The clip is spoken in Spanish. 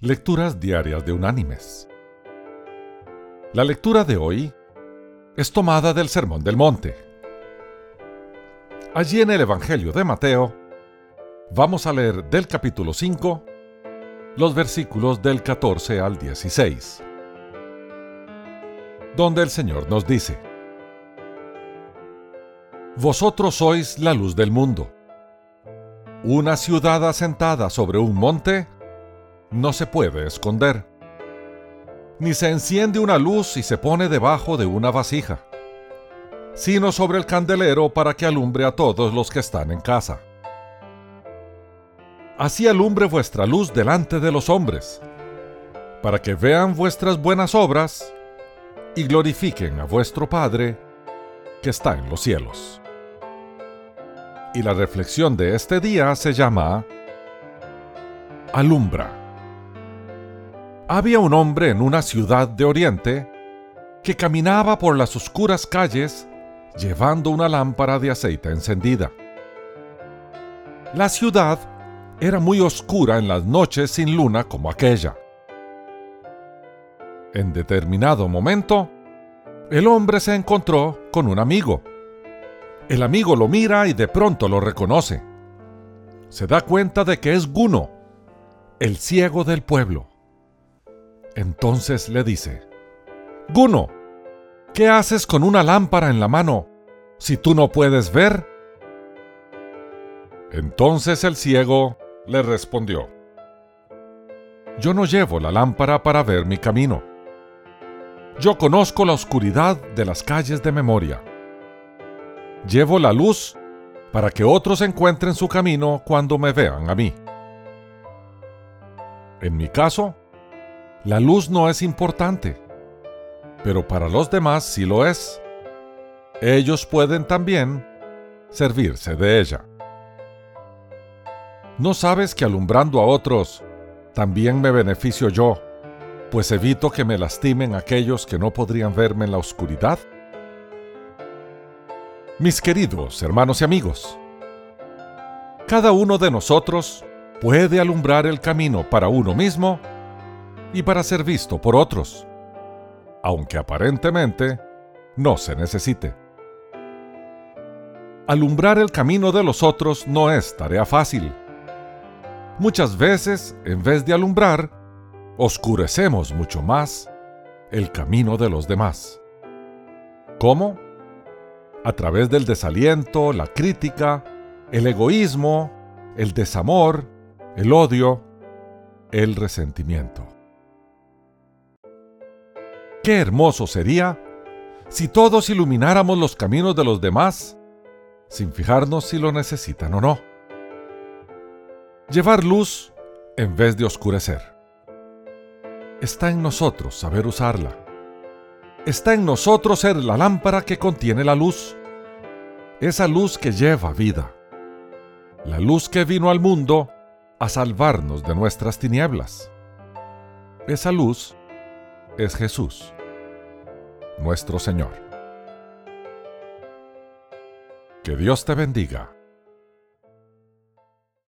Lecturas Diarias de Unánimes. La lectura de hoy es tomada del Sermón del Monte. Allí en el Evangelio de Mateo vamos a leer del capítulo 5 los versículos del 14 al 16, donde el Señor nos dice, Vosotros sois la luz del mundo. Una ciudad asentada sobre un monte no se puede esconder. Ni se enciende una luz y se pone debajo de una vasija, sino sobre el candelero para que alumbre a todos los que están en casa. Así alumbre vuestra luz delante de los hombres, para que vean vuestras buenas obras y glorifiquen a vuestro Padre que está en los cielos. Y la reflexión de este día se llama Alumbra había un hombre en una ciudad de Oriente que caminaba por las oscuras calles llevando una lámpara de aceite encendida. La ciudad era muy oscura en las noches sin luna como aquella. En determinado momento, el hombre se encontró con un amigo. El amigo lo mira y de pronto lo reconoce. Se da cuenta de que es Guno, el ciego del pueblo. Entonces le dice, Guno, ¿qué haces con una lámpara en la mano si tú no puedes ver? Entonces el ciego le respondió, Yo no llevo la lámpara para ver mi camino. Yo conozco la oscuridad de las calles de memoria. Llevo la luz para que otros encuentren su camino cuando me vean a mí. En mi caso, la luz no es importante, pero para los demás sí lo es. Ellos pueden también servirse de ella. ¿No sabes que alumbrando a otros también me beneficio yo, pues evito que me lastimen aquellos que no podrían verme en la oscuridad? Mis queridos hermanos y amigos, cada uno de nosotros puede alumbrar el camino para uno mismo y para ser visto por otros, aunque aparentemente no se necesite. Alumbrar el camino de los otros no es tarea fácil. Muchas veces, en vez de alumbrar, oscurecemos mucho más el camino de los demás. ¿Cómo? A través del desaliento, la crítica, el egoísmo, el desamor, el odio, el resentimiento. Qué hermoso sería si todos ilumináramos los caminos de los demás sin fijarnos si lo necesitan o no. Llevar luz en vez de oscurecer. Está en nosotros saber usarla. Está en nosotros ser la lámpara que contiene la luz. Esa luz que lleva vida. La luz que vino al mundo a salvarnos de nuestras tinieblas. Esa luz es Jesús nuestro Señor. Que Dios te bendiga